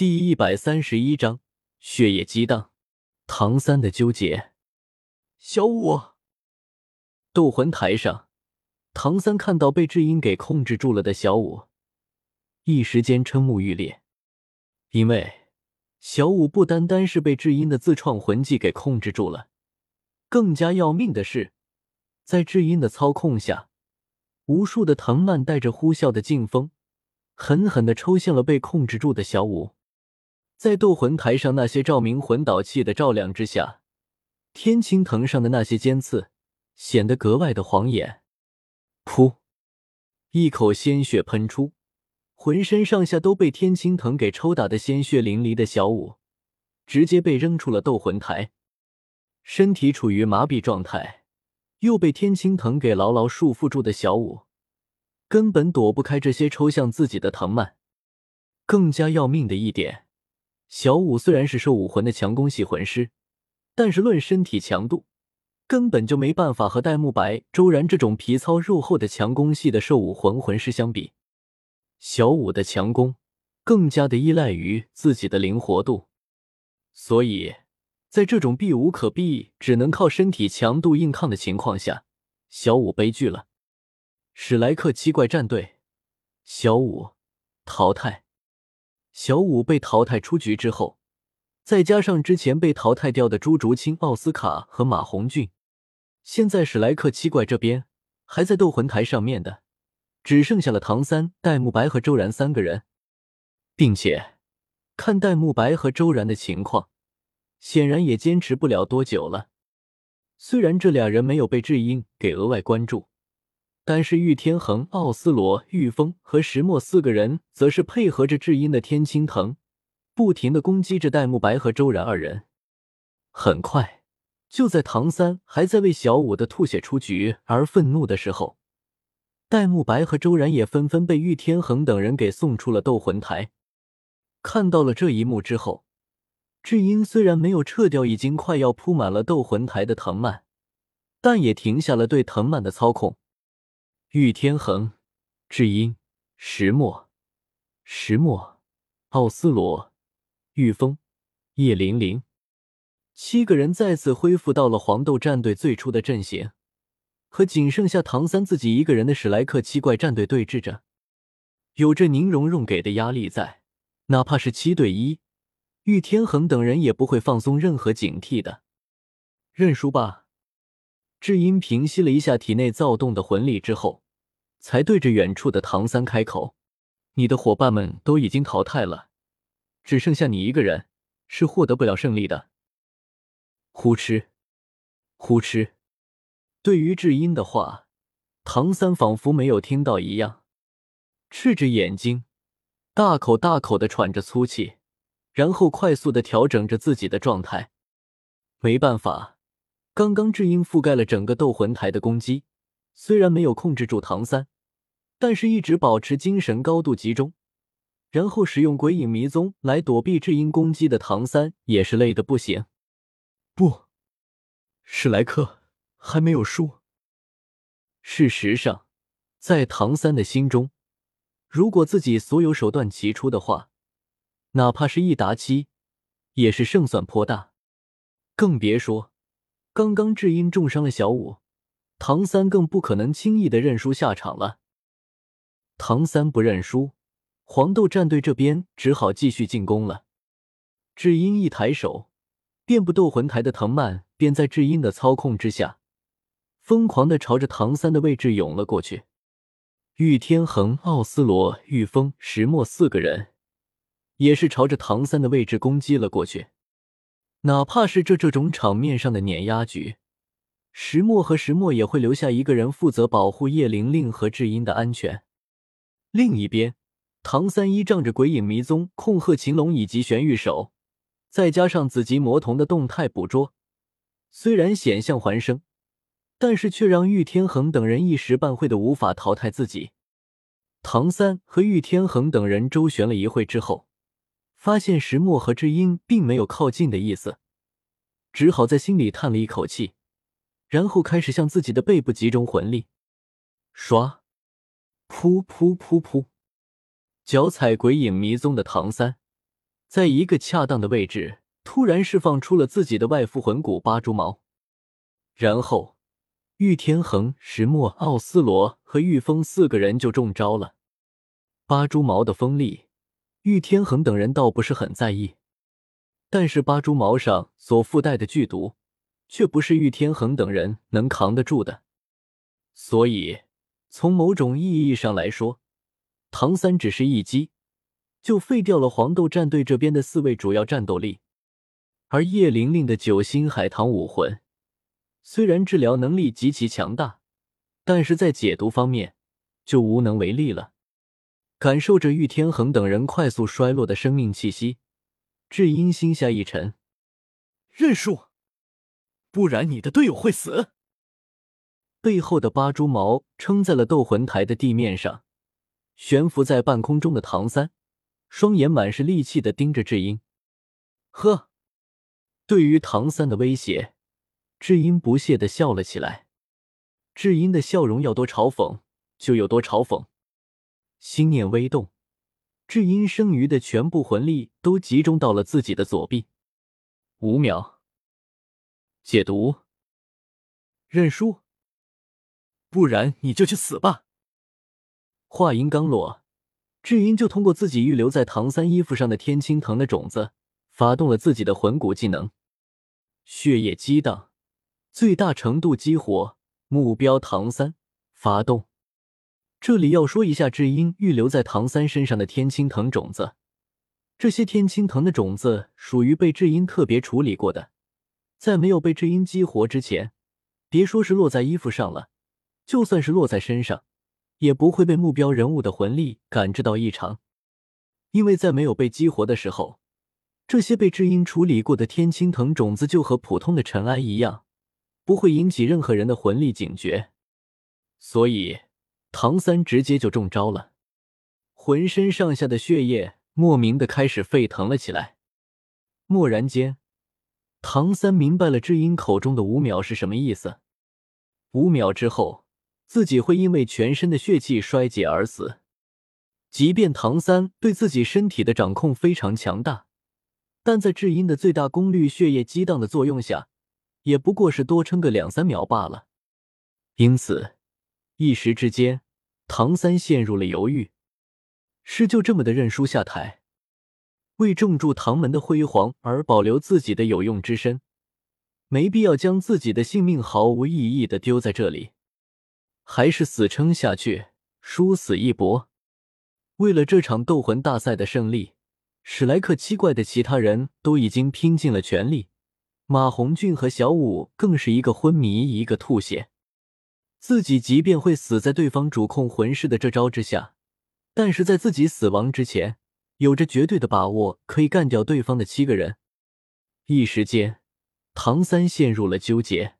第一百三十一章血液激荡，唐三的纠结。小五，斗魂台上，唐三看到被智音给控制住了的小五，一时间瞠目欲裂。因为小五不单单是被智英的自创魂技给控制住了，更加要命的是，在智英的操控下，无数的藤蔓带着呼啸的劲风，狠狠的抽向了被控制住的小五。在斗魂台上那些照明魂导器的照亮之下，天青藤上的那些尖刺显得格外的晃眼。噗！一口鲜血喷出，浑身上下都被天青藤给抽打的鲜血淋漓的小舞，直接被扔出了斗魂台，身体处于麻痹状态，又被天青藤给牢牢束缚住的小舞，根本躲不开这些抽向自己的藤蔓。更加要命的一点。小五虽然是兽武魂的强攻系魂师，但是论身体强度，根本就没办法和戴沐白、周然这种皮糙肉厚的强攻系的兽武魂魂师相比。小五的强攻更加的依赖于自己的灵活度，所以在这种避无可避、只能靠身体强度硬抗的情况下，小五悲剧了。史莱克七怪战队，小五淘汰。小五被淘汰出局之后，再加上之前被淘汰掉的朱竹清、奥斯卡和马红俊，现在史莱克七怪这边还在斗魂台上面的，只剩下了唐三、戴沐白和周然三个人，并且看戴沐白和周然的情况，显然也坚持不了多久了。虽然这俩人没有被智英给额外关注。但是玉天恒、奥斯罗、玉峰和石墨四个人，则是配合着智音的天青藤，不停的攻击着戴沐白和周然二人。很快，就在唐三还在为小五的吐血出局而愤怒的时候，戴沐白和周然也纷纷被玉天恒等人给送出了斗魂台。看到了这一幕之后，智音虽然没有撤掉已经快要铺满了斗魂台的藤蔓，但也停下了对藤蔓的操控。玉天恒、智英、石墨、石墨、奥斯罗、玉峰、叶玲玲，七个人再次恢复到了黄豆战队最初的阵型，和仅剩下唐三自己一个人的史莱克七怪战队对峙着。有着宁荣荣给的压力在，哪怕是七对一，玉天恒等人也不会放松任何警惕的。认输吧。智英平息了一下体内躁动的魂力之后，才对着远处的唐三开口：“你的伙伴们都已经淘汰了，只剩下你一个人是获得不了胜利的。”呼哧，呼哧。对于智英的话，唐三仿佛没有听到一样，赤着眼睛，大口大口的喘着粗气，然后快速的调整着自己的状态。没办法。刚刚智英覆盖了整个斗魂台的攻击，虽然没有控制住唐三，但是一直保持精神高度集中，然后使用鬼影迷踪来躲避智英攻击的唐三也是累得不行。不，史莱克还没有输。事实上，在唐三的心中，如果自己所有手段齐出的话，哪怕是一打七，也是胜算颇大，更别说。刚刚智英重伤了小五，唐三更不可能轻易的认输下场了。唐三不认输，黄豆战队这边只好继续进攻了。智英一抬手，遍布斗魂台的藤蔓便在智英的操控之下，疯狂的朝着唐三的位置涌了过去。玉天恒、奥斯罗、玉峰、石墨四个人也是朝着唐三的位置攻击了过去。哪怕是这这种场面上的碾压局，石墨和石墨也会留下一个人负责保护叶玲玲和智英的安全。另一边，唐三依仗着鬼影迷踪、控鹤擒龙以及玄玉手，再加上紫极魔瞳的动态捕捉，虽然险象环生，但是却让玉天恒等人一时半会的无法淘汰自己。唐三和玉天恒等人周旋了一会之后。发现石墨和智英并没有靠近的意思，只好在心里叹了一口气，然后开始向自己的背部集中魂力。刷，噗噗噗噗！脚踩鬼影迷踪的唐三，在一个恰当的位置，突然释放出了自己的外附魂骨八蛛矛，然后玉天恒、石墨、奥斯罗和玉峰四个人就中招了。八蛛矛的锋利，玉天恒等人倒不是很在意，但是八蛛矛上所附带的剧毒，却不是玉天恒等人能扛得住的。所以，从某种意义上来说，唐三只是一击。就废掉了黄豆战队这边的四位主要战斗力，而叶玲玲的九星海棠武魂虽然治疗能力极其强大，但是在解毒方面就无能为力了。感受着玉天恒等人快速衰落的生命气息，智英心下一沉，认输，不然你的队友会死。背后的八蛛矛撑在了斗魂台的地面上，悬浮在半空中的唐三。双眼满是戾气的盯着智英，呵，对于唐三的威胁，智英不屑的笑了起来。智英的笑容要多嘲讽就有多嘲讽。心念微动，智英剩余的全部魂力都集中到了自己的左臂。五秒，解毒，认输，不然你就去死吧。话音刚落。智英就通过自己预留在唐三衣服上的天青藤的种子，发动了自己的魂骨技能——血液激荡，最大程度激活目标唐三。发动。这里要说一下，智英预留在唐三身上的天青藤种子，这些天青藤的种子属于被智英特别处理过的，在没有被智英激活之前，别说是落在衣服上了，就算是落在身上。也不会被目标人物的魂力感知到异常，因为在没有被激活的时候，这些被智英处理过的天青藤种子就和普通的尘埃一样，不会引起任何人的魂力警觉。所以唐三直接就中招了，浑身上下的血液莫名的开始沸腾了起来。蓦然间，唐三明白了智英口中的五秒是什么意思。五秒之后。自己会因为全身的血气衰竭而死。即便唐三对自己身体的掌控非常强大，但在智英的最大功率血液激荡的作用下，也不过是多撑个两三秒罢了。因此，一时之间，唐三陷入了犹豫：是就这么的认输下台，为重铸唐门的辉煌而保留自己的有用之身，没必要将自己的性命毫无意义的丢在这里。还是死撑下去，殊死一搏。为了这场斗魂大赛的胜利，史莱克七怪的其他人都已经拼尽了全力。马红俊和小五更是一个昏迷，一个吐血。自己即便会死在对方主控魂师的这招之下，但是在自己死亡之前，有着绝对的把握可以干掉对方的七个人。一时间，唐三陷入了纠结。